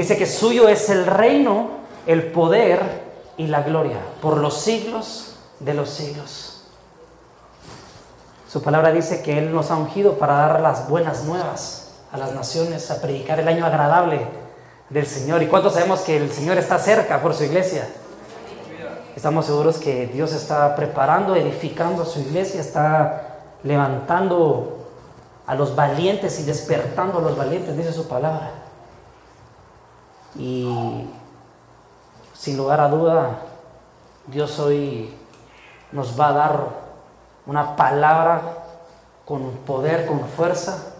Dice que suyo es el reino, el poder y la gloria por los siglos de los siglos. Su palabra dice que Él nos ha ungido para dar las buenas nuevas a las naciones, a predicar el año agradable del Señor. ¿Y cuántos sabemos que el Señor está cerca por su iglesia? Estamos seguros que Dios está preparando, edificando su iglesia, está levantando a los valientes y despertando a los valientes, dice su palabra. Y sin lugar a duda, Dios hoy nos va a dar una palabra con poder, con fuerza,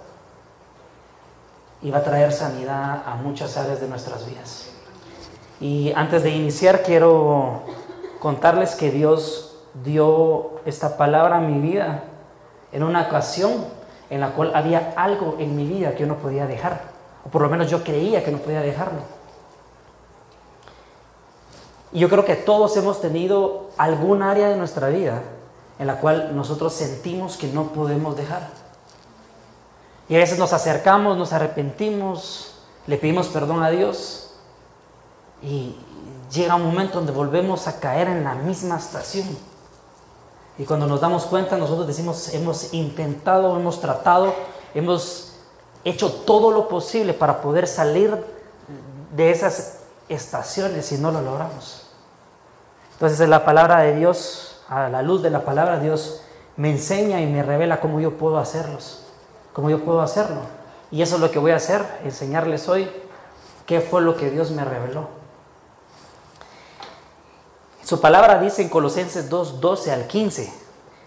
y va a traer sanidad a muchas áreas de nuestras vidas. Y antes de iniciar, quiero contarles que Dios dio esta palabra a mi vida en una ocasión en la cual había algo en mi vida que yo no podía dejar, o por lo menos yo creía que no podía dejarlo. Y yo creo que todos hemos tenido algún área de nuestra vida en la cual nosotros sentimos que no podemos dejar. Y a veces nos acercamos, nos arrepentimos, le pedimos perdón a Dios y llega un momento donde volvemos a caer en la misma estación. Y cuando nos damos cuenta, nosotros decimos, hemos intentado, hemos tratado, hemos hecho todo lo posible para poder salir de esas estaciones y no lo logramos. Entonces la palabra de Dios, a la luz de la palabra de Dios, me enseña y me revela cómo yo puedo hacerlos, cómo yo puedo hacerlo. Y eso es lo que voy a hacer, enseñarles hoy qué fue lo que Dios me reveló. Su palabra dice en Colosenses 2, 12 al 15,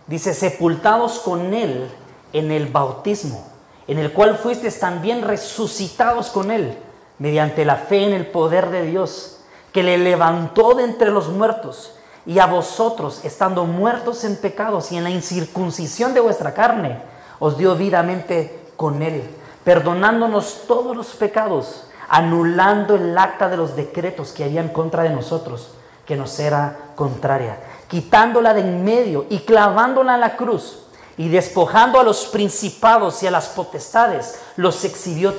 dice, sepultados con Él en el bautismo, en el cual fuisteis también resucitados con Él mediante la fe en el poder de Dios, que le levantó de entre los muertos, y a vosotros, estando muertos en pecados y en la incircuncisión de vuestra carne, os dio vidamente con él, perdonándonos todos los pecados, anulando el acta de los decretos que había en contra de nosotros, que nos era contraria, quitándola de en medio y clavándola en la cruz, y despojando a los principados y a las potestades, los exhibió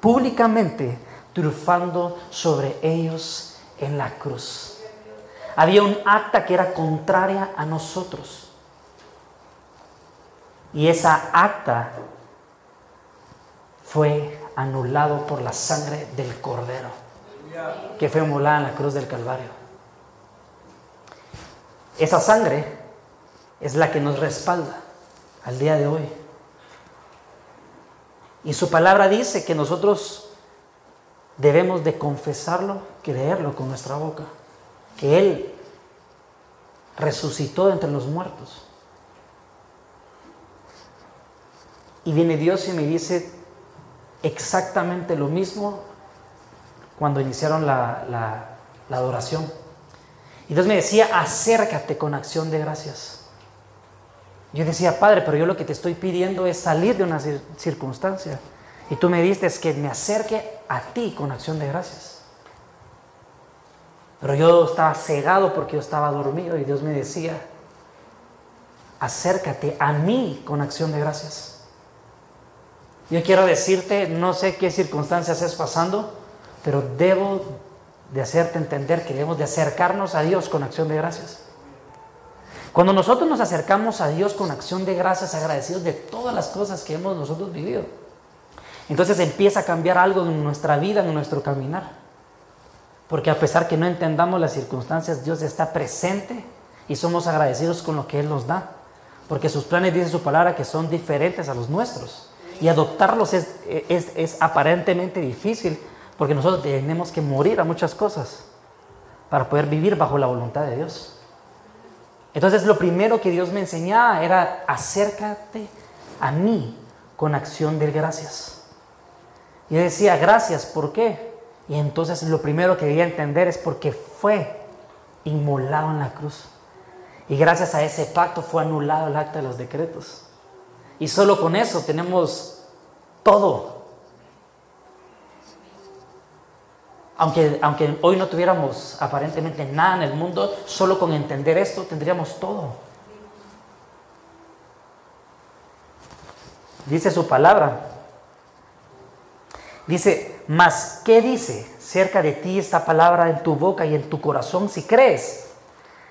públicamente triunfando sobre ellos en la cruz. Había un acta que era contraria a nosotros. Y esa acta fue anulado por la sangre del cordero que fue molada en la cruz del Calvario. Esa sangre es la que nos respalda al día de hoy. Y su palabra dice que nosotros debemos de confesarlo, creerlo con nuestra boca, que Él resucitó entre los muertos. Y viene Dios y me dice exactamente lo mismo cuando iniciaron la, la, la adoración. Y Dios me decía, acércate con acción de gracias. Yo decía, Padre, pero yo lo que te estoy pidiendo es salir de una circunstancia. Y tú me diste que me acerque a ti con acción de gracias. Pero yo estaba cegado porque yo estaba dormido y Dios me decía, acércate a mí con acción de gracias. Yo quiero decirte, no sé qué circunstancias es pasando, pero debo de hacerte entender que debemos de acercarnos a Dios con acción de gracias. Cuando nosotros nos acercamos a Dios con acción de gracias, agradecidos de todas las cosas que hemos nosotros vivido, entonces empieza a cambiar algo en nuestra vida, en nuestro caminar. Porque a pesar que no entendamos las circunstancias, Dios está presente y somos agradecidos con lo que Él nos da. Porque sus planes, dice su palabra, que son diferentes a los nuestros. Y adoptarlos es, es, es aparentemente difícil porque nosotros tenemos que morir a muchas cosas para poder vivir bajo la voluntad de Dios. Entonces lo primero que Dios me enseñaba era acércate a mí con acción de gracias. Y decía, gracias, ¿por qué? Y entonces lo primero que debía entender es porque fue inmolado en la cruz. Y gracias a ese pacto fue anulado el acta de los decretos. Y solo con eso tenemos todo Aunque, aunque hoy no tuviéramos aparentemente nada en el mundo, solo con entender esto tendríamos todo. Dice su palabra. Dice, mas ¿qué dice? Cerca de ti esta palabra en tu boca y en tu corazón si crees.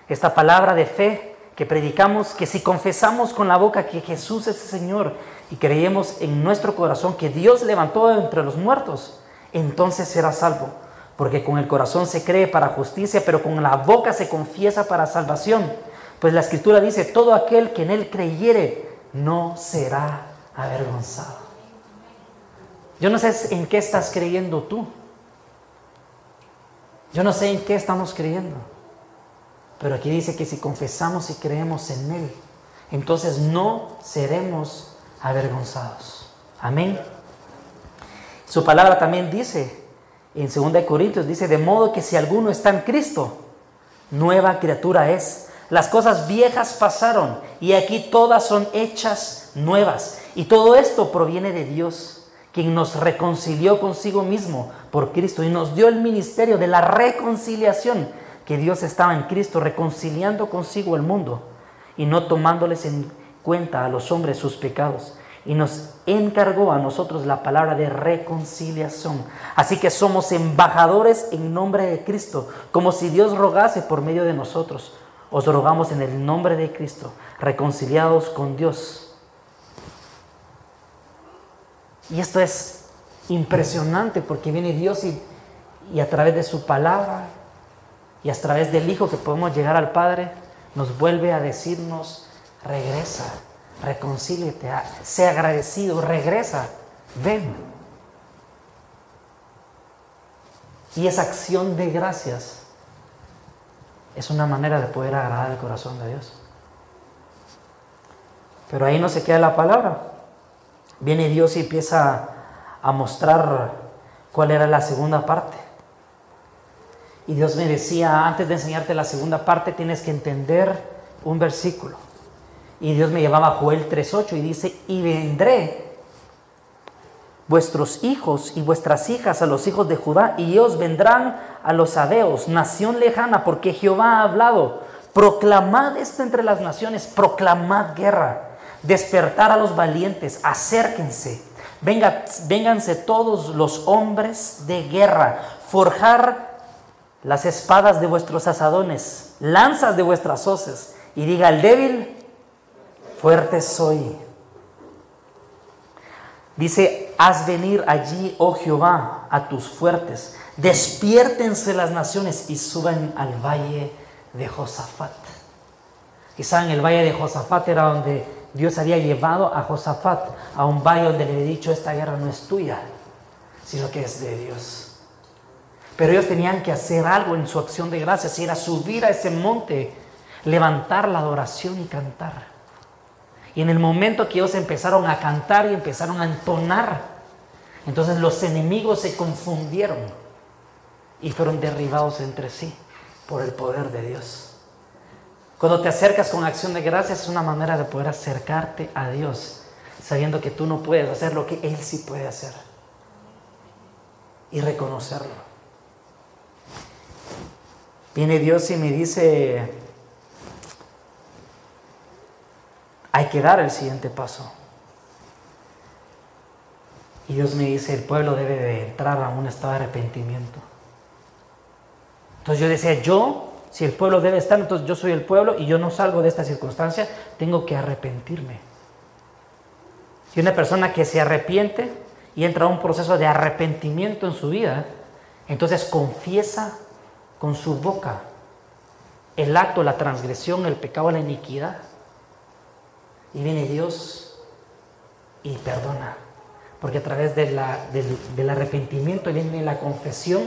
Esta palabra de fe que predicamos, que si confesamos con la boca que Jesús es el Señor y creemos en nuestro corazón que Dios levantó entre los muertos, entonces será salvo. Porque con el corazón se cree para justicia, pero con la boca se confiesa para salvación. Pues la escritura dice, todo aquel que en él creyere no será avergonzado. Yo no sé en qué estás creyendo tú. Yo no sé en qué estamos creyendo. Pero aquí dice que si confesamos y creemos en Él, entonces no seremos avergonzados. Amén. Su palabra también dice, en 2 Corintios, dice, de modo que si alguno está en Cristo, nueva criatura es. Las cosas viejas pasaron y aquí todas son hechas nuevas. Y todo esto proviene de Dios, quien nos reconcilió consigo mismo por Cristo y nos dio el ministerio de la reconciliación, que Dios estaba en Cristo reconciliando consigo el mundo y no tomándoles en cuenta a los hombres sus pecados y nos encargó a nosotros la palabra de reconciliación. Así que somos embajadores en nombre de Cristo, como si Dios rogase por medio de nosotros. Os rogamos en el nombre de Cristo, reconciliados con Dios. Y esto es impresionante porque viene Dios y, a través de su palabra y a través del Hijo que podemos llegar al Padre, nos vuelve a decirnos, regresa reconcíliate, sea agradecido, regresa, ven. Y esa acción de gracias es una manera de poder agradar el corazón de Dios. Pero ahí no se queda la palabra. Viene Dios y empieza a mostrar cuál era la segunda parte. Y Dios me decía, antes de enseñarte la segunda parte, tienes que entender un versículo. Y Dios me llevaba a Joel 3.8 y dice, y vendré vuestros hijos y vuestras hijas a los hijos de Judá, y ellos vendrán a los adeos, nación lejana, porque Jehová ha hablado. Proclamad esto entre las naciones, proclamad guerra, despertar a los valientes, acérquense, Venga, vénganse todos los hombres de guerra, forjar las espadas de vuestros asadones, lanzas de vuestras hoces, y diga al débil, fuerte soy. Dice, haz venir allí, oh Jehová, a tus fuertes. Despiértense las naciones y suban al valle de Josafat. Y saben, el valle de Josafat era donde Dios había llevado a Josafat a un valle donde le había dicho, esta guerra no es tuya, sino que es de Dios. Pero ellos tenían que hacer algo en su acción de gracias, era subir a ese monte, levantar la adoración y cantar. Y en el momento que ellos empezaron a cantar y empezaron a entonar, entonces los enemigos se confundieron y fueron derribados entre sí por el poder de Dios. Cuando te acercas con acción de gracias es una manera de poder acercarte a Dios, sabiendo que tú no puedes hacer lo que Él sí puede hacer y reconocerlo. Viene Dios y me dice, hay que dar el siguiente paso. Y Dios me dice, el pueblo debe de entrar a un estado de arrepentimiento. Entonces yo decía, yo, si el pueblo debe estar, entonces yo soy el pueblo y yo no salgo de esta circunstancia, tengo que arrepentirme. Si una persona que se arrepiente y entra a un proceso de arrepentimiento en su vida, entonces confiesa con su boca el acto, la transgresión, el pecado, la iniquidad. Y viene Dios y perdona. Porque a través de la, del, arrepentimiento viene la confesión.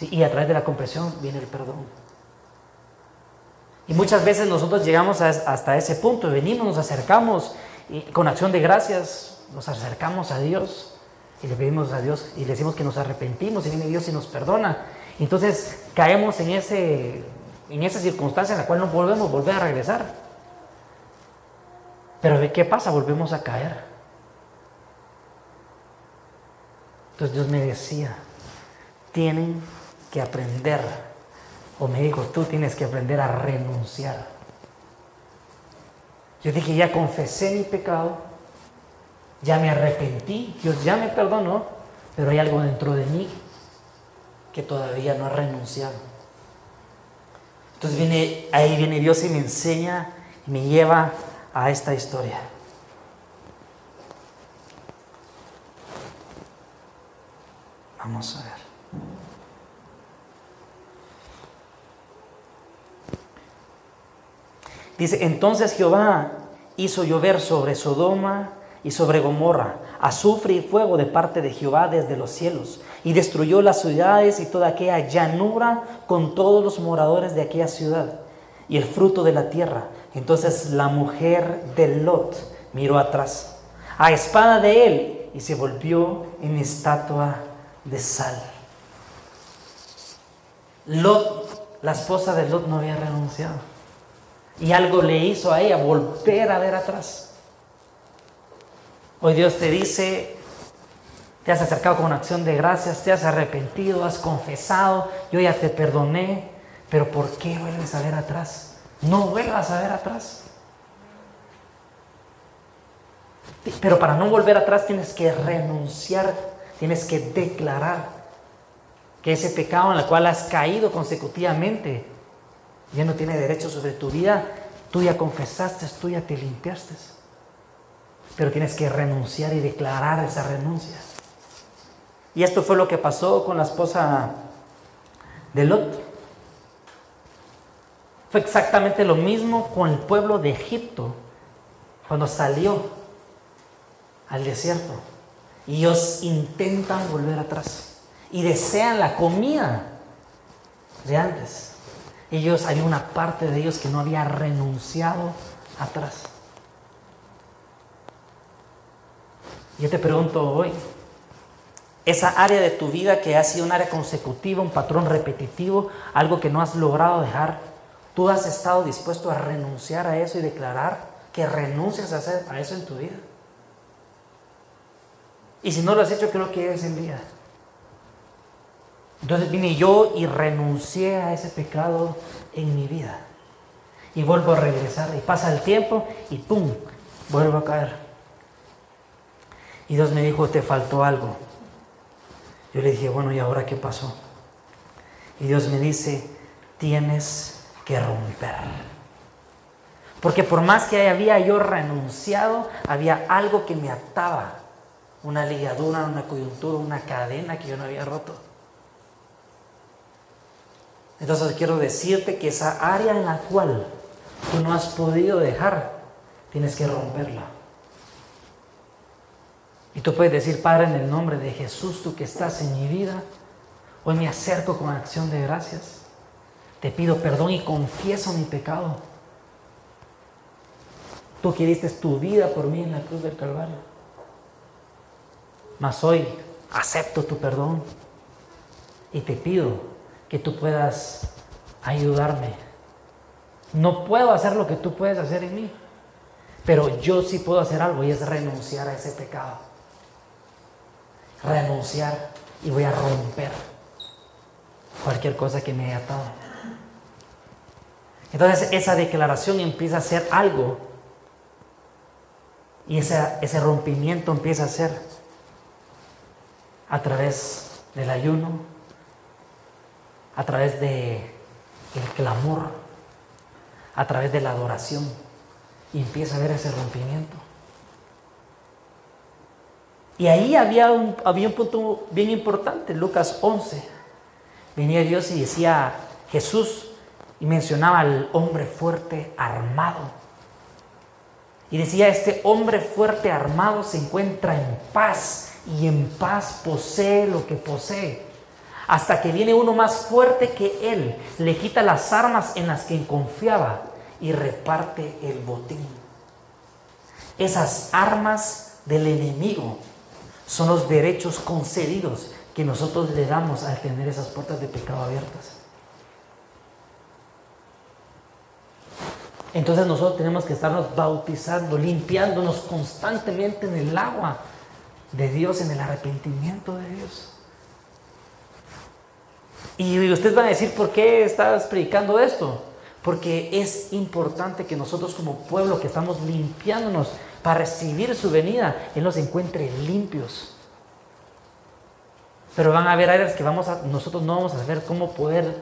Y a través de la confesión viene el perdón. Y muchas veces nosotros llegamos hasta ese punto, venimos, nos acercamos y con acción de gracias, nos acercamos a Dios y le pedimos a Dios y le decimos que nos arrepentimos y viene Dios y nos perdona. Entonces caemos en, ese, en esa circunstancia en la cual no volvemos volver a regresar. Pero ¿de qué pasa? Volvemos a caer. Entonces Dios me decía, tienen que aprender, o me dijo, tú tienes que aprender a renunciar. Yo dije, ya confesé mi pecado, ya me arrepentí, Dios ya me perdonó, pero hay algo dentro de mí que todavía no ha renunciado. Entonces viene, ahí viene Dios y me enseña y me lleva a esta historia. Vamos a ver. Dice, entonces Jehová hizo llover sobre Sodoma y sobre Gomorra azufre y fuego de parte de Jehová desde los cielos, y destruyó las ciudades y toda aquella llanura con todos los moradores de aquella ciudad y el fruto de la tierra. Entonces la mujer de Lot miró atrás, a espada de él, y se volvió en estatua de sal. Lot, la esposa de Lot no había renunciado. Y algo le hizo a ella volver a ver atrás. Hoy Dios te dice, te has acercado con una acción de gracias, te has arrepentido, has confesado, yo ya te perdoné, pero ¿por qué vuelves a ver atrás? No vuelvas a ver atrás. Pero para no volver atrás tienes que renunciar, tienes que declarar que ese pecado en el cual has caído consecutivamente ya no tiene derecho sobre tu vida. Tú ya confesaste, tú ya te limpiaste. Pero tienes que renunciar y declarar esa renuncia. Y esto fue lo que pasó con la esposa de Lot. Fue exactamente lo mismo con el pueblo de Egipto cuando salió al desierto. Y ellos intentan volver atrás y desean la comida de antes. Ellos, hay una parte de ellos que no había renunciado atrás. Yo te pregunto hoy, esa área de tu vida que ha sido un área consecutiva, un patrón repetitivo, algo que no has logrado dejar, ¿tú has estado dispuesto a renunciar a eso y declarar que renuncias a, eso en tu vida? Y si no lo has hecho, creo que es el día. Entonces vine yo y renuncié a ese pecado en mi vida. Y vuelvo a regresar. Y pasa el tiempo y ¡pum! Vuelvo a caer. Y Dios me dijo, te faltó algo. Yo le dije, bueno, ¿y ahora qué pasó? Y Dios me dice, tienes que romper. Porque por más que había yo renunciado, había algo que me ataba. Una ligadura, una coyuntura, una cadena que yo no había roto. Entonces quiero decirte que esa área en la cual tú no has podido dejar, tienes que romperla. Y tú puedes decir, Padre, en el nombre de Jesús, tú que estás en mi vida, hoy me acerco con acción de gracias. Te pido perdón y confieso mi pecado. Tú que tu vida por mí en la cruz del Calvario. Mas hoy acepto tu perdón y te pido que tú puedas ayudarme. No puedo hacer lo que tú puedes hacer en mí, pero yo sí puedo hacer algo y es renunciar a ese pecado renunciar y voy a romper cualquier cosa que me haya atado. Entonces esa declaración empieza a ser algo y ese rompimiento empieza a ser a través del ayuno, a través del el clamor, a través de la adoración y empieza a haber ese rompimiento. Y ahí había un, había un punto bien importante, Lucas 11. Venía Dios y decía Jesús y mencionaba al hombre fuerte armado. Y decía, este hombre fuerte armado se encuentra en paz y en paz posee lo que posee. Hasta que viene uno más fuerte que él, le quita las armas en las que confiaba y reparte el botín. Esas armas del enemigo son los derechos concedidos que nosotros le damos al tener esas puertas de pecado abiertas. Entonces nosotros tenemos que estarnos bautizando, limpiándonos constantemente en el agua de Dios, en el arrepentimiento de Dios. Y ustedes van a decir, ¿por qué estás predicando esto? Porque es importante que nosotros como pueblo que estamos limpiándonos para recibir su venida, Él nos encuentre limpios. Pero van a haber áreas que vamos a, nosotros no vamos a saber cómo poder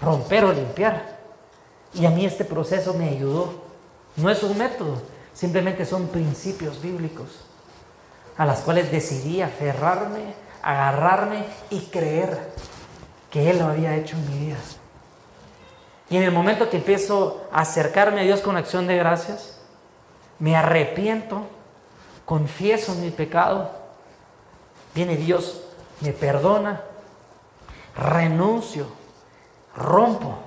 romper o limpiar. Y a mí este proceso me ayudó. No es un método, simplemente son principios bíblicos a las cuales decidí aferrarme, agarrarme y creer que Él lo había hecho en mi vida. Y en el momento que empiezo a acercarme a Dios con acción de gracias, me arrepiento, confieso mi pecado, viene Dios, me perdona, renuncio, rompo.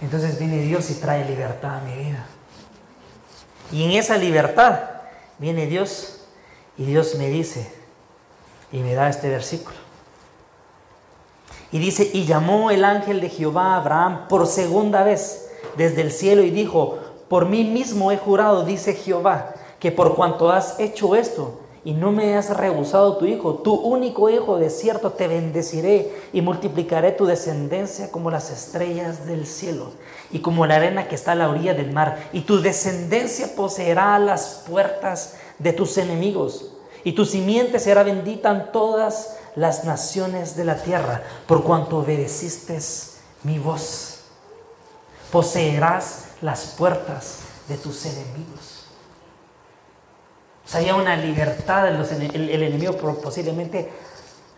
Entonces viene Dios y trae libertad a mi vida. Y en esa libertad viene Dios y Dios me dice, y me da este versículo. Y dice, y llamó el ángel de Jehová a Abraham por segunda vez desde el cielo y dijo, por mí mismo he jurado, dice Jehová, que por cuanto has hecho esto y no me has rehusado tu hijo, tu único hijo, de cierto te bendeciré y multiplicaré tu descendencia como las estrellas del cielo y como la arena que está a la orilla del mar, y tu descendencia poseerá las puertas de tus enemigos, y tu simiente será bendita en todas las naciones de la tierra, por cuanto obedeciste mi voz. Poseerás las puertas de tus enemigos. O sea, había una libertad, de los, el, el enemigo posiblemente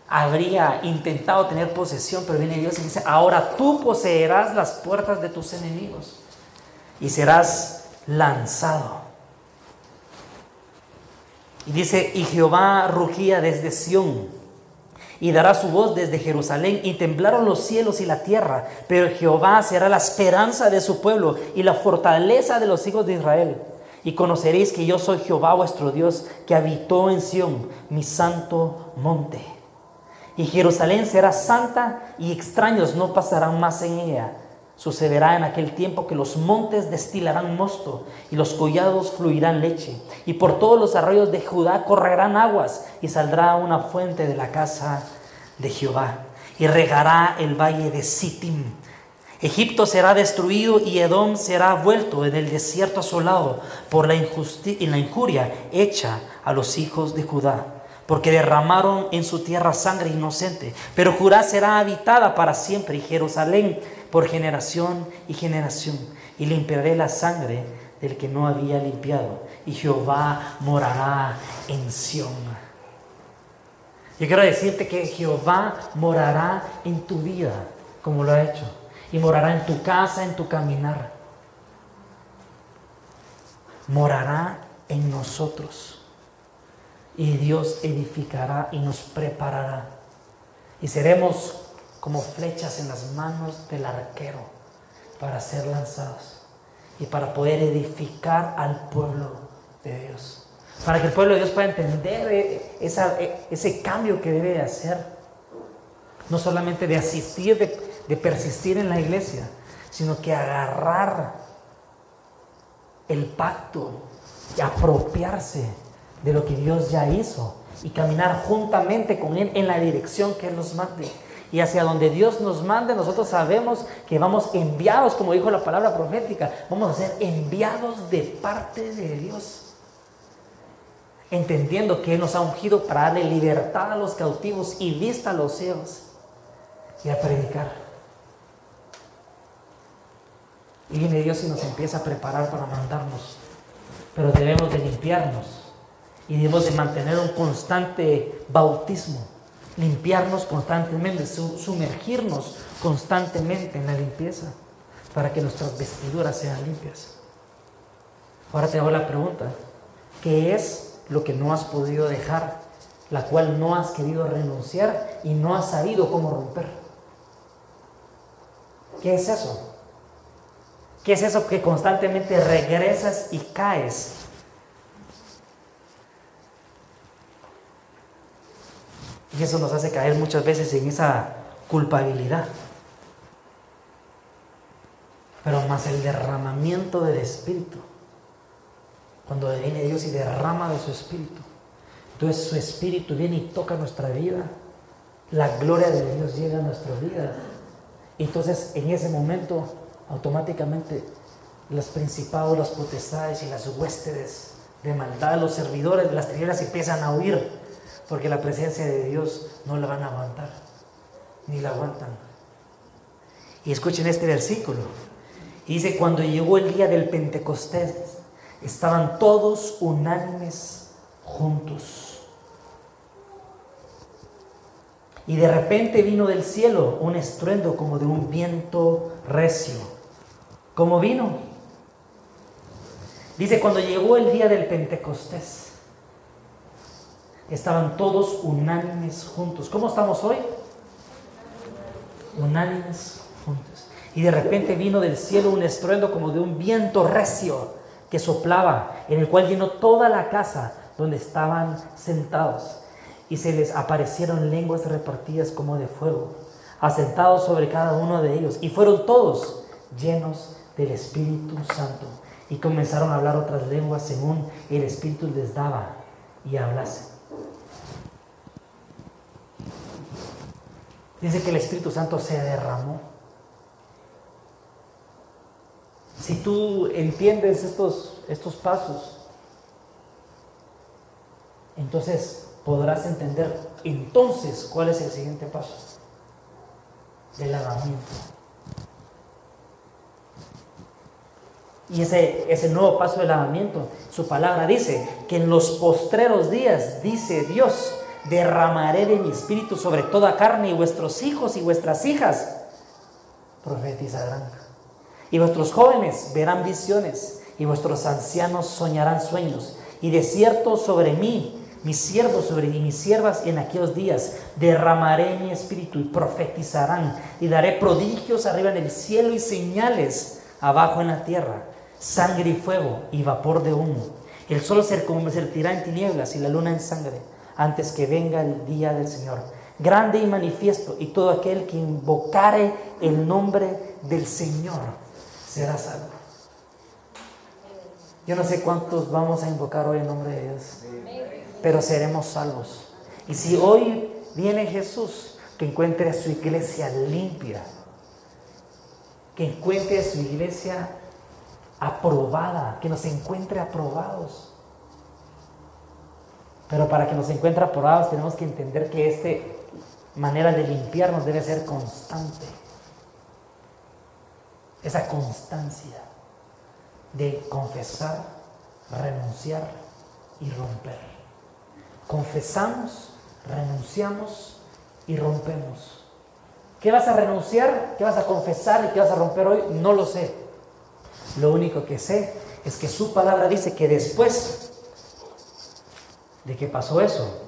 habría intentado tener posesión, pero viene Dios y dice, ahora tú poseerás las puertas de tus enemigos y serás lanzado. Y dice, y Jehová rugía desde Sión y dará su voz desde Jerusalén, y temblaron los cielos y la tierra, pero Jehová será la esperanza de su pueblo y la fortaleza de los hijos de Israel. Y conoceréis que yo soy Jehová vuestro Dios, que habitó en Sión, mi santo monte. Y Jerusalén será santa y extraños no pasarán más en ella. Sucederá en aquel tiempo que los montes destilarán mosto y los collados fluirán leche. Y por todos los arroyos de Judá correrán aguas y saldrá una fuente de la casa de Jehová. Y regará el valle de Sittim. Egipto será destruido y Edom será vuelto en el desierto asolado por la, la injuria hecha a los hijos de Judá porque derramaron en su tierra sangre inocente. Pero Judá será habitada para siempre y Jerusalén por generación y generación. Y limpiaré la sangre del que no había limpiado. Y Jehová morará en Sión. Yo quiero decirte que Jehová morará en tu vida, como lo ha hecho. Y morará en tu casa, en tu caminar. Morará en nosotros y Dios edificará y nos preparará. Y seremos como flechas en las manos del arquero para ser lanzados y para poder edificar al pueblo de Dios. Para que el pueblo de Dios pueda entender eh, eh, ese cambio que debe de hacer. No solamente de asistir, de, persistir en la iglesia, sino que agarrar el pacto y apropiarse de lo que Dios ya hizo y caminar juntamente con Él en la dirección que Él nos mande. Y hacia donde Dios nos mande, nosotros sabemos que vamos enviados, como dijo la palabra profética, vamos a ser enviados de parte de Dios. Entendiendo que Él nos ha ungido para darle libertad a los cautivos y vista a los ciegos y a predicar. Y viene Dios y nos empieza a preparar para mandarnos. Pero debemos de limpiarnos y debemos de mantener un constante bautismo, limpiarnos constantemente, sumergirnos constantemente en la limpieza para que nuestras vestiduras sean limpias. Ahora te hago la pregunta, ¿qué es lo que no has podido dejar, la cual no has querido renunciar y no has sabido cómo romper? ¿Qué es eso? ¿Qué es eso que constantemente regresas y caes Y eso nos hace caer muchas veces en esa culpabilidad. Pero más el derramamiento del Espíritu. Cuando viene Dios y derrama de su Espíritu. Entonces su Espíritu viene y toca nuestra vida. La gloria de Dios llega a nuestra vida. Entonces en ese momento automáticamente los principados, las potestades y las huéspedes de maldad, los servidores de las tinieblas empiezan a huir porque la presencia de Dios no la van a aguantar, ni la aguantan. Y escuchen este versículo. dice, cuando llegó el día del Pentecostés, estaban todos unánimes juntos. Y de repente vino del cielo un estruendo como de un viento recio. ¿Cómo vino? Dice, cuando llegó el día del Pentecostés, estaban todos unánimes juntos. ¿Cómo estamos hoy? Unánimes juntos. Y de repente vino del cielo un estruendo como de un viento recio que soplaba, en el cual llenó toda la casa donde estaban sentados. Y se les aparecieron lenguas repartidas como de fuego, asentados sobre cada uno de ellos. Y fueron todos llenos del Espíritu Santo. Y comenzaron a hablar otras lenguas según el Espíritu les daba y hablasen. Dice que el Espíritu Santo se derramó. Si tú entiendes estos, estos pasos, entonces podrás entender entonces cuál es el siguiente paso. Del lavamiento. Y ese, ese nuevo paso del lavamiento, su palabra dice que en los postreros días, dice Dios, derramaré de mi espíritu sobre toda carne y vuestros hijos y vuestras hijas profetizarán. Y vuestros jóvenes verán visiones y vuestros ancianos soñarán sueños. Y de cierto sobre mí, mis siervos sobre mí, mis siervas en aquellos días, derramaré mi espíritu y profetizarán. Y daré prodigios arriba en el cielo y señales abajo en la tierra, sangre y fuego y vapor de humo. El sol se convertirá en tinieblas y la luna en sangre antes que venga el día del Señor. Grande y manifiesto, y todo aquel que invocare el nombre del Señor será salvo. Yo no sé cuántos vamos a invocar hoy el nombre de Dios, pero seremos salvos. Y si hoy viene Jesús, que encuentre a su iglesia limpia, que encuentre a su iglesia aprobada, que nos encuentre aprobados pero para que nos encuentre aprobados tenemos que entender que esta manera de limpiarnos debe ser constante. Esa constancia de confesar, renunciar y romper. Confesamos, renunciamos y rompemos. ¿Qué vas a renunciar? ¿Qué vas a confesar y qué vas a romper hoy? No lo sé. Lo único que sé es que su palabra dice que después de que pasó eso,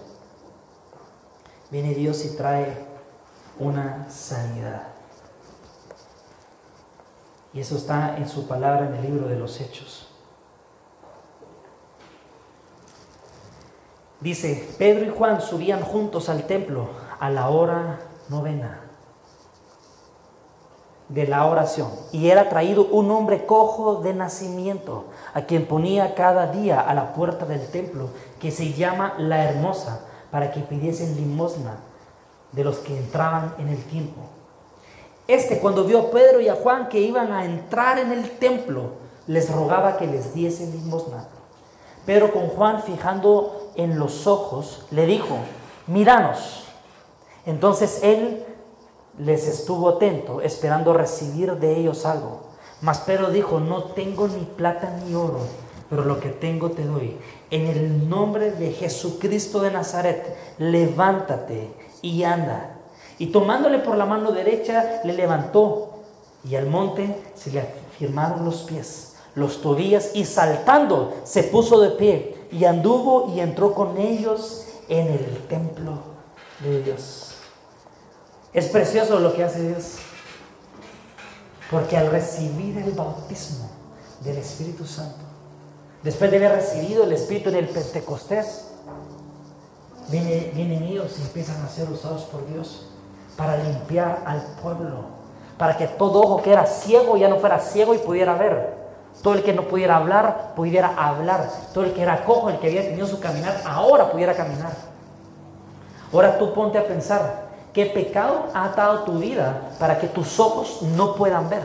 viene Dios y trae una sanidad. Y eso está en su palabra en el libro de los Hechos. Dice, Pedro y Juan subían juntos al templo a la hora novena de la oración. Y era traído un hombre cojo de nacimiento, a quien ponía cada día a la puerta del templo, que se llama la hermosa, para que pidiesen limosna de los que entraban en el tiempo. Este, cuando vio a Pedro y a Juan que iban a entrar en el templo, les rogaba que les diesen limosna. Pero con Juan, fijando en los ojos, le dijo, míranos. Entonces él les estuvo atento, esperando recibir de ellos algo. Mas Pedro dijo, no tengo ni plata ni oro, pero lo que tengo te doy. En el nombre de Jesucristo de Nazaret, levántate y anda. Y tomándole por la mano derecha, le levantó. Y al monte se le afirmaron los pies, los tobillas, y saltando se puso de pie y anduvo y entró con ellos en el templo de Dios. Es precioso lo que hace Dios. Porque al recibir el bautismo del Espíritu Santo, después de haber recibido el Espíritu en el Pentecostés, vienen ellos y empiezan a ser usados por Dios para limpiar al pueblo, para que todo ojo que era ciego ya no fuera ciego y pudiera ver. Todo el que no pudiera hablar, pudiera hablar. Todo el que era cojo, el que había tenido su caminar, ahora pudiera caminar. Ahora tú ponte a pensar, ¿Qué pecado ha atado tu vida para que tus ojos no puedan ver?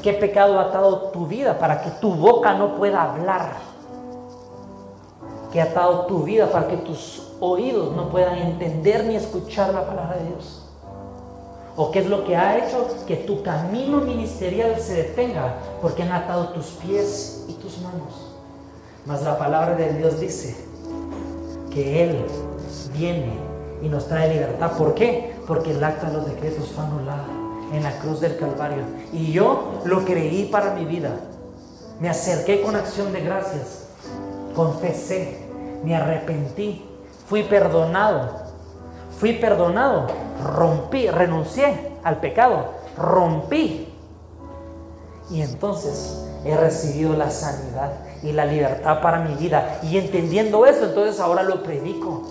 ¿Qué pecado ha atado tu vida para que tu boca no pueda hablar? que ha atado tu vida para que tus oídos no puedan entender ni escuchar la palabra de Dios? ¿O qué es lo que ha hecho que tu camino ministerial se detenga porque han atado tus pies y tus manos? Mas la palabra de Dios dice que Él viene y nos trae libertad. ¿Por qué? Porque el acta de los decretos fue anulado en la cruz del Calvario. Y yo lo creí para mi vida. Me acerqué con acción de gracias. Confesé. Me arrepentí. Fui perdonado. Fui perdonado. Rompí, renuncié al pecado. Rompí. Y entonces he recibido la sanidad y la libertad para mi vida. Y entendiendo eso, entonces ahora lo predico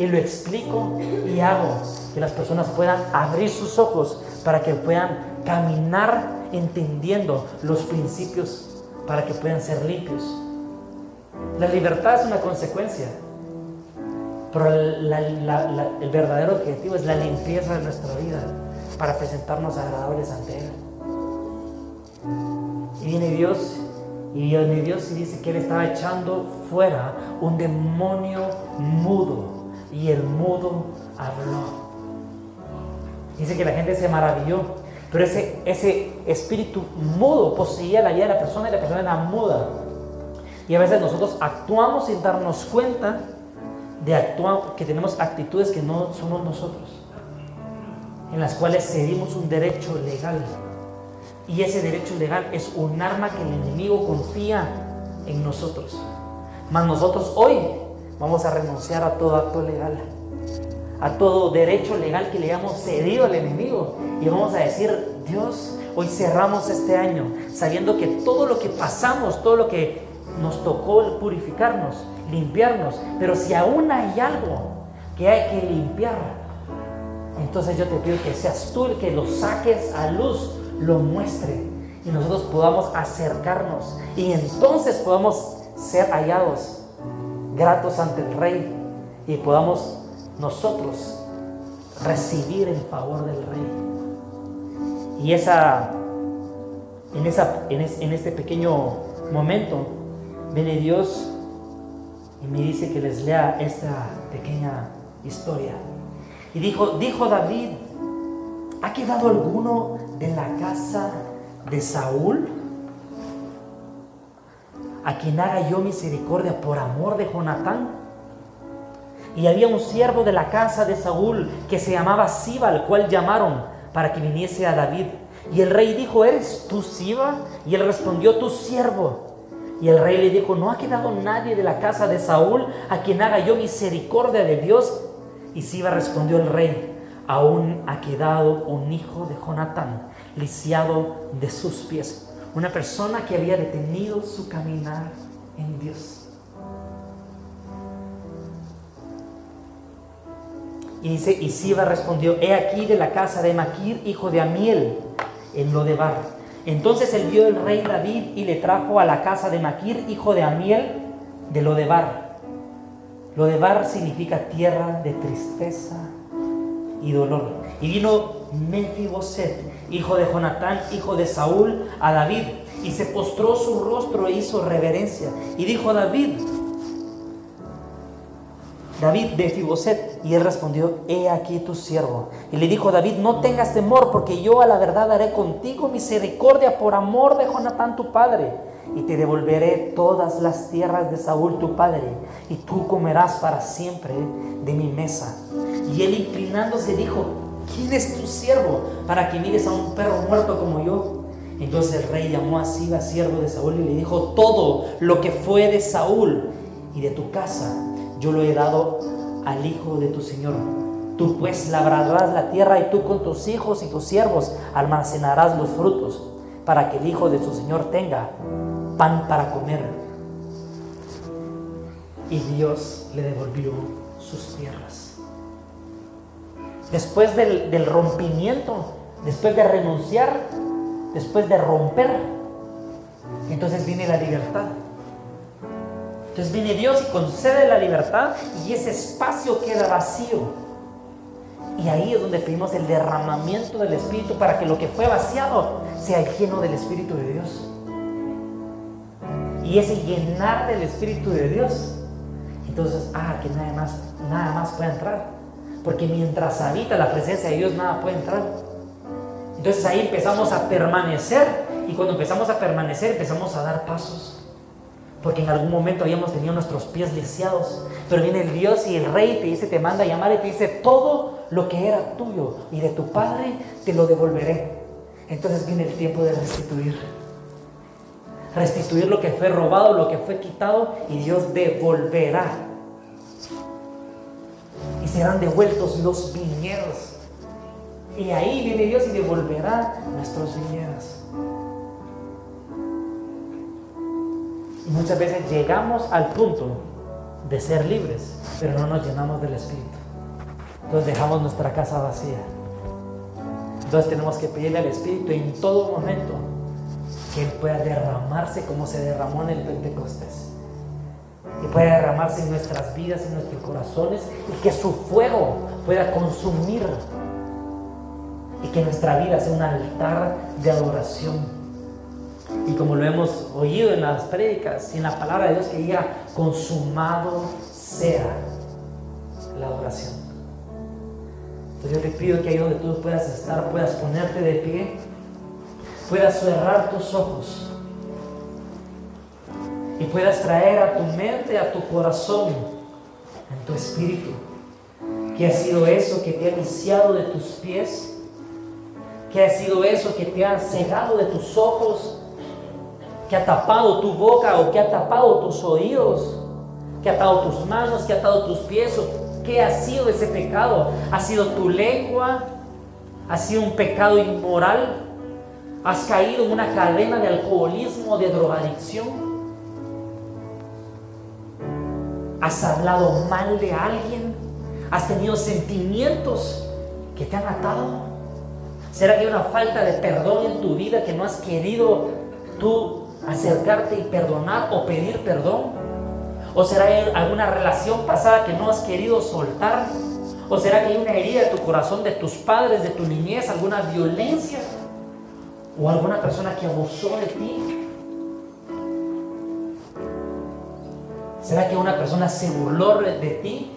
y lo explico y hago que las personas puedan abrir sus ojos para que puedan caminar entendiendo los principios para que puedan ser limpios. La libertad es una consecuencia, pero el verdadero objetivo es la limpieza de nuestra vida para presentarnos agradables ante Él. Y viene Dios y viene Dios y dice que Él estaba echando fuera un demonio mudo y el mudo habló. Dice que la gente se maravilló, pero ese, ese espíritu mudo poseía la vida de la persona y la persona era muda. Y a veces nosotros actuamos sin darnos cuenta de actuar, que tenemos actitudes que no somos nosotros, en las cuales cedimos un derecho legal. Y ese derecho legal es un arma que el enemigo confía en nosotros. Mas nosotros hoy vamos a renunciar a todo acto legal a todo derecho legal que le hayamos cedido al enemigo. Y vamos a decir, Dios, hoy cerramos este año sabiendo que todo lo que pasamos, todo lo que nos tocó purificarnos, limpiarnos, pero si aún hay algo que hay que limpiar, entonces yo te pido que seas tú el que lo saques a luz, lo muestre y nosotros podamos acercarnos y entonces podamos ser hallados gratos ante el Rey y podamos nosotros recibir el favor del Rey. Y esa, en, esa, en, este pequeño momento, viene Dios y me dice que les lea esta pequeña historia. Y dijo, dijo David, ¿ha quedado alguno de la casa de Saúl? A quien haga yo misericordia por amor de Jonatán. Y había un siervo de la casa de Saúl que se llamaba Siba, al cual llamaron para que viniese a David. Y el rey dijo, ¿eres tú Siba? Y él respondió, tu siervo. Y el rey le dijo, no ha quedado nadie de la casa de Saúl a quien haga yo misericordia de Dios. Y Siba respondió el rey, aún ha quedado un hijo de Jonatán, lisiado de sus pies. Una persona que había detenido su caminar en Dios. Y dice, y Siba respondió, he aquí de la casa de Maquir, hijo de Amiel, en Lodebar. Entonces él vio el rey David y le trajo a la casa de Maquir, hijo de Amiel, de Lodebar. Lodebar significa tierra de tristeza y dolor. Y vino Mefiboset, hijo de Jonatán, hijo de Saúl, a David, y se postró su rostro e hizo reverencia. Y dijo David, David de Fiboset. Y él respondió, he aquí tu siervo. Y le dijo David, no tengas temor, porque yo a la verdad haré contigo misericordia por amor de Jonatán tu padre. Y te devolveré todas las tierras de Saúl tu padre, y tú comerás para siempre de mi mesa. Y él inclinándose dijo, ¿quién es tu siervo para que mires a un perro muerto como yo? Entonces el rey llamó a Siba, siervo de Saúl, y le dijo, todo lo que fue de Saúl y de tu casa yo lo he dado al hijo de tu Señor. Tú pues labrarás la tierra y tú con tus hijos y tus siervos almacenarás los frutos para que el hijo de su Señor tenga pan para comer. Y Dios le devolvió sus tierras. Después del, del rompimiento, después de renunciar, después de romper, entonces viene la libertad. Entonces viene Dios y concede la libertad y ese espacio queda vacío. Y ahí es donde pedimos el derramamiento del Espíritu para que lo que fue vaciado sea lleno del Espíritu de Dios. Y ese llenar del Espíritu de Dios Entonces, ah, que nada más, nada más puede entrar. Porque mientras habita la presencia de Dios, nada puede entrar. Entonces ahí empezamos a permanecer y cuando empezamos a permanecer empezamos a dar pasos. Porque en algún momento habíamos tenido nuestros pies lisiados. Pero viene el Dios y el Rey te dice, te manda a llamar y te dice, todo lo que era tuyo y de tu Padre te lo devolveré. Entonces viene el tiempo de restituir. Restituir lo que fue robado, lo que fue quitado y Dios devolverá. Serán devueltos los viñedos. Y ahí viene Dios y devolverá nuestros viñedos. Y muchas veces llegamos al punto de ser libres, pero no nos llenamos del Espíritu. Entonces dejamos nuestra casa vacía. Entonces tenemos que pedirle al Espíritu en todo momento que Él pueda derramarse como se derramó en el Pentecostés. Que pueda derramarse en nuestras vidas, en nuestros corazones y que su fuego pueda consumir y que nuestra vida sea un altar de adoración. Y como lo hemos oído en las prédicas y en la palabra de Dios, que diga, consumado sea la adoración. Entonces yo te pido que ahí donde tú puedas estar, puedas ponerte de pie, puedas cerrar tus ojos y puedas traer a tu mente, a tu corazón, en tu espíritu, que ha sido eso que te ha iniciado de tus pies que ha sido eso que te ha cegado de tus ojos, que ha tapado tu boca o que ha tapado tus oídos, que ha atado tus manos, que ha atado tus pies, o qué ha sido ese pecado. ¿Ha sido tu lengua? ¿Ha sido un pecado inmoral? ¿Has caído en una cadena de alcoholismo, de drogadicción? ¿Has hablado mal de alguien? ¿Has tenido sentimientos que te han atado? ¿Será que hay una falta de perdón en tu vida que no has querido tú acercarte y perdonar o pedir perdón? ¿O será alguna relación pasada que no has querido soltar? ¿O será que hay una herida de tu corazón, de tus padres, de tu niñez, alguna violencia? ¿O alguna persona que abusó de ti? ¿Será que una persona se burló de ti?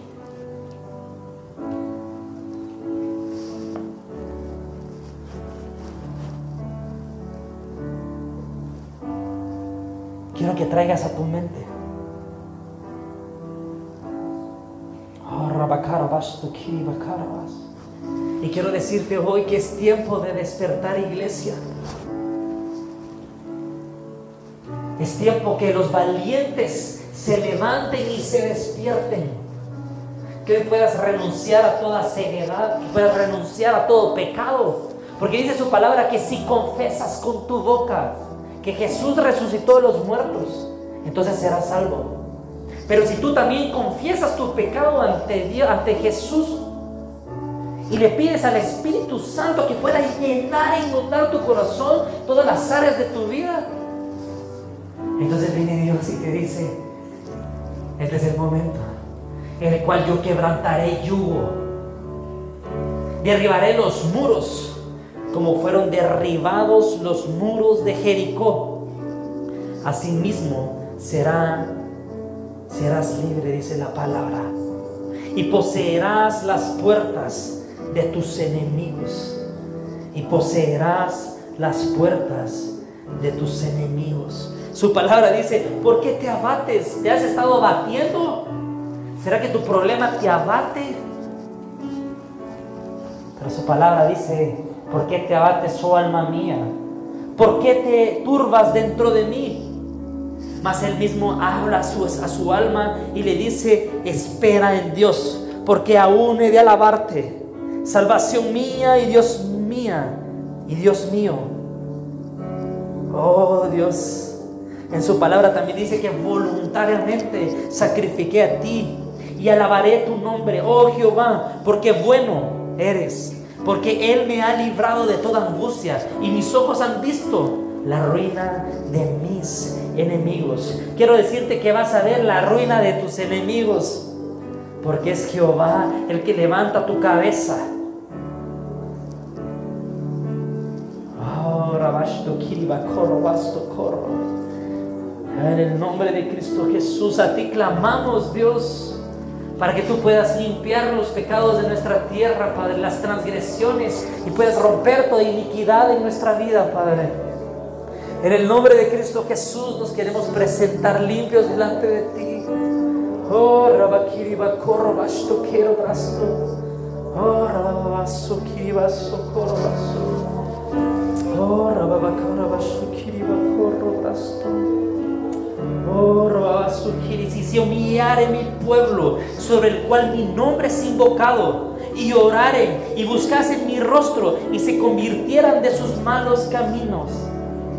quiero que traigas a tu mente. Oh, y quiero decirte hoy que es tiempo de despertar iglesia. Es tiempo que los valientes se levanten y se despierten. Que hoy puedas renunciar a toda ceguedad, que puedas renunciar a todo pecado. Porque dice su palabra que si confesas con tu boca que Jesús resucitó de los muertos, entonces serás salvo. Pero si tú también confiesas tu pecado ante Dios, ante Jesús, y le pides al Espíritu Santo que pueda llenar e inundar tu corazón, todas las áreas de tu vida, entonces viene Dios y te dice, este es el momento en el cual yo quebrantaré yugo, derribaré los muros como fueron derribados los muros de Jericó. Asimismo será, serás libre, dice la palabra, y poseerás las puertas de tus enemigos, y poseerás las puertas de tus enemigos. Su palabra dice, ¿por qué te abates? ¿Te has estado abatiendo? ¿Será que tu problema te abate? Pero su palabra dice, ¿Por qué te abates, oh alma mía? ¿Por qué te turbas dentro de mí? Mas él mismo habla a su, a su alma y le dice, espera en Dios, porque aún he de alabarte. Salvación mía y Dios mía y Dios mío. Oh Dios, en su palabra también dice que voluntariamente sacrifiqué a ti y alabaré tu nombre, oh Jehová, porque bueno eres porque Él me ha librado de toda angustia y mis ojos han visto la ruina de mis enemigos. Quiero decirte que vas a ver la ruina de tus enemigos, porque es Jehová el que levanta tu cabeza. En el nombre de Cristo Jesús, a ti clamamos, Dios, para que tú puedas limpiar los pecados de nuestra tierra, Padre, las transgresiones, y puedas romper toda iniquidad en nuestra vida, Padre. En el nombre de Cristo Jesús nos queremos presentar limpios delante de ti. Oh, Rabakiri Bakoro Basto Quiero Brasto. Oh, Rababaso Kiribaso Koro Basto. Oh, Rababakara Basto Kiribakoro Oh, y si humillare mi pueblo, sobre el cual mi nombre es invocado, y oraren y buscasen mi rostro y se convirtieran de sus malos caminos,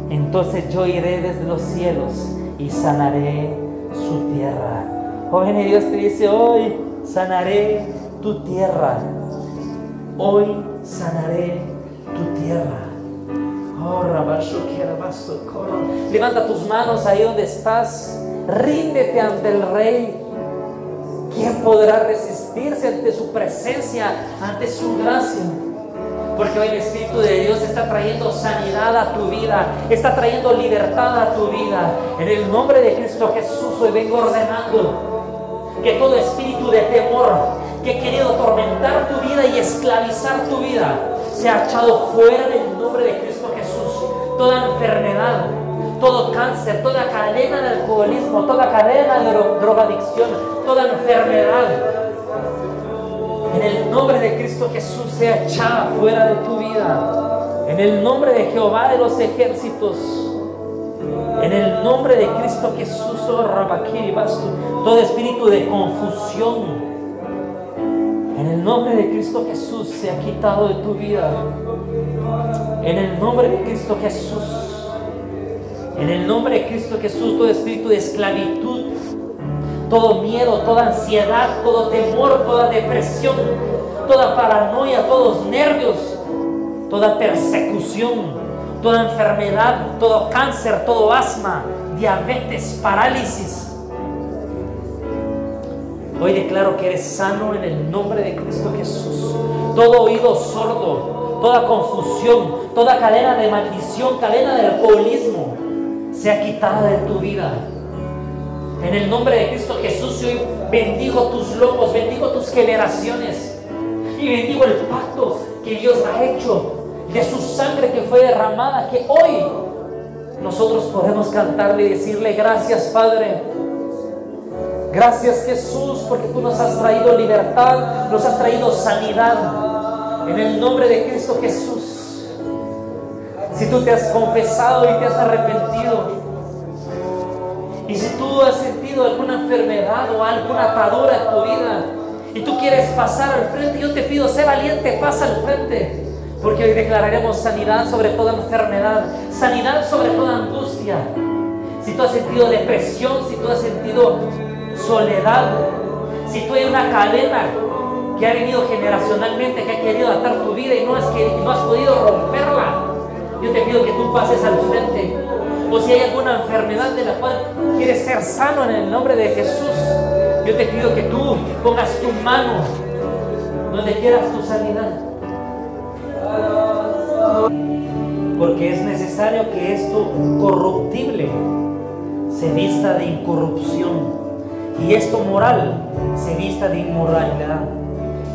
entonces yo iré desde los cielos y sanaré su tierra. Joven, Dios te dice, hoy sanaré tu tierra. Hoy sanaré tu tierra. Levanta tus manos ahí donde estás. Ríndete ante el Rey. ¿Quién podrá resistirse ante su presencia, ante su gracia? Porque hoy el Espíritu de Dios está trayendo sanidad a tu vida, está trayendo libertad a tu vida. En el nombre de Cristo Jesús hoy vengo ordenando que todo espíritu de temor que ha querido atormentar tu vida y esclavizar tu vida sea echado fuera del nombre de Cristo. Toda enfermedad, todo cáncer, toda cadena de alcoholismo, toda cadena de drogadicción, toda enfermedad en el nombre de Cristo Jesús sea echada fuera de tu vida. En el nombre de Jehová de los ejércitos. En el nombre de Cristo Jesús, oh todo espíritu de confusión. En el nombre de Cristo Jesús se ha quitado de tu vida. En el nombre de Cristo Jesús. En el nombre de Cristo Jesús, todo espíritu de esclavitud todo miedo, toda ansiedad, todo temor, toda depresión, toda paranoia, todos nervios, toda persecución, toda enfermedad, todo cáncer, todo asma, diabetes, parálisis. Hoy declaro que eres sano en el nombre de Cristo Jesús. Todo oído sordo, toda confusión, toda cadena de maldición, cadena de alcoholismo, sea quitada de tu vida en el nombre de Cristo Jesús, hoy bendigo tus lomos, bendigo tus generaciones y bendigo el pacto que Dios ha hecho de su sangre que fue derramada, que hoy nosotros podemos cantarle y decirle gracias Padre. Gracias Jesús porque tú nos has traído libertad, nos has traído sanidad. En el nombre de Cristo Jesús. Si tú te has confesado y te has arrepentido, y si tú has sentido alguna enfermedad o alguna atadura en tu vida y tú quieres pasar al frente, yo te pido, sé valiente, pasa al frente. Porque hoy declararemos sanidad sobre toda enfermedad, sanidad sobre toda angustia. Si tú has sentido depresión, si tú has sentido soledad, si tú hay una cadena que ha venido generacionalmente, que ha querido atar tu vida y no has, no has podido romperla, yo te pido que tú pases al frente o si hay alguna enfermedad de la cual quieres ser sano en el nombre de Jesús, yo te pido que tú pongas tu mano donde quieras tu sanidad. Porque es necesario que esto corruptible se vista de incorrupción y esto moral se vista de inmoralidad.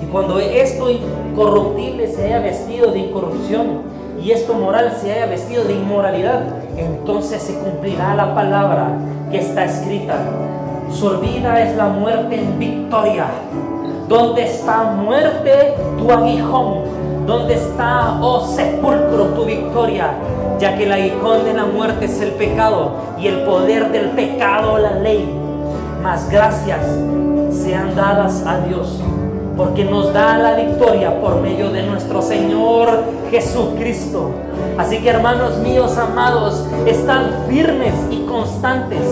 Y cuando esto incorruptible se haya vestido de incorrupción y esto moral se haya vestido de inmoralidad, entonces se cumplirá la palabra que está escrita. Sorbida es la muerte en victoria. ¿Dónde está muerte tu aguijón? ¿Dónde está, oh sepulcro, tu victoria? Ya que el aguijón de la muerte es el pecado y el poder del pecado la ley. Mas gracias sean dadas a Dios porque nos da la victoria por medio de nuestro Señor Jesucristo. Así que hermanos míos amados, están firmes y constantes,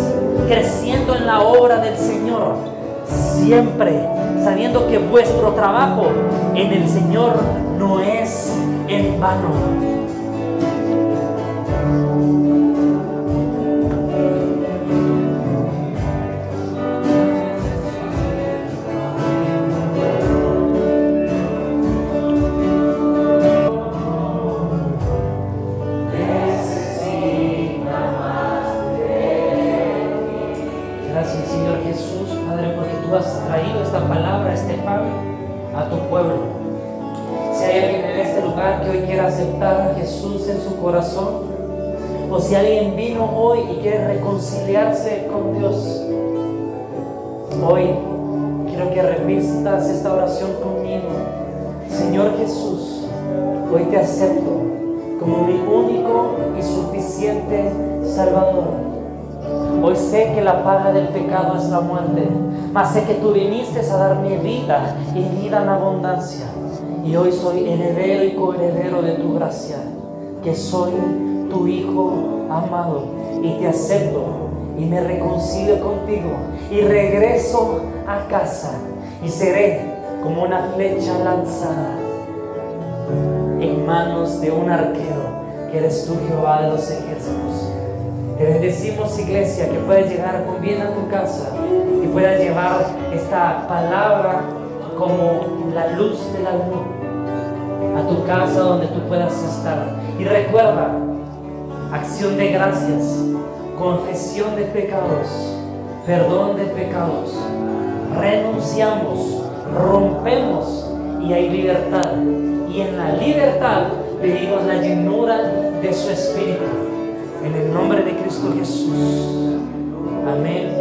creciendo en la obra del Señor, siempre sabiendo que vuestro trabajo en el Señor no es en vano. Aceptar a Jesús en su corazón, o si alguien vino hoy y quiere reconciliarse con Dios, hoy quiero que revistas esta oración conmigo. Señor Jesús, hoy te acepto como mi único y suficiente Salvador. Hoy sé que la paga del pecado es la muerte, mas sé que tú viniste a darme vida y vida en abundancia. Y hoy soy heredero y coheredero de tu gracia, que soy tu Hijo amado y te acepto y me reconcilio contigo y regreso a casa y seré como una flecha lanzada en manos de un arquero que eres tú Jehová de los ejércitos. Te bendecimos iglesia que puedas llegar con bien a tu casa y puedas llevar esta palabra como la luz de la luz a tu casa donde tú puedas estar. Y recuerda, acción de gracias, confesión de pecados, perdón de pecados. Renunciamos, rompemos y hay libertad. Y en la libertad pedimos la llenura de su espíritu. En el nombre de Cristo Jesús. Amén.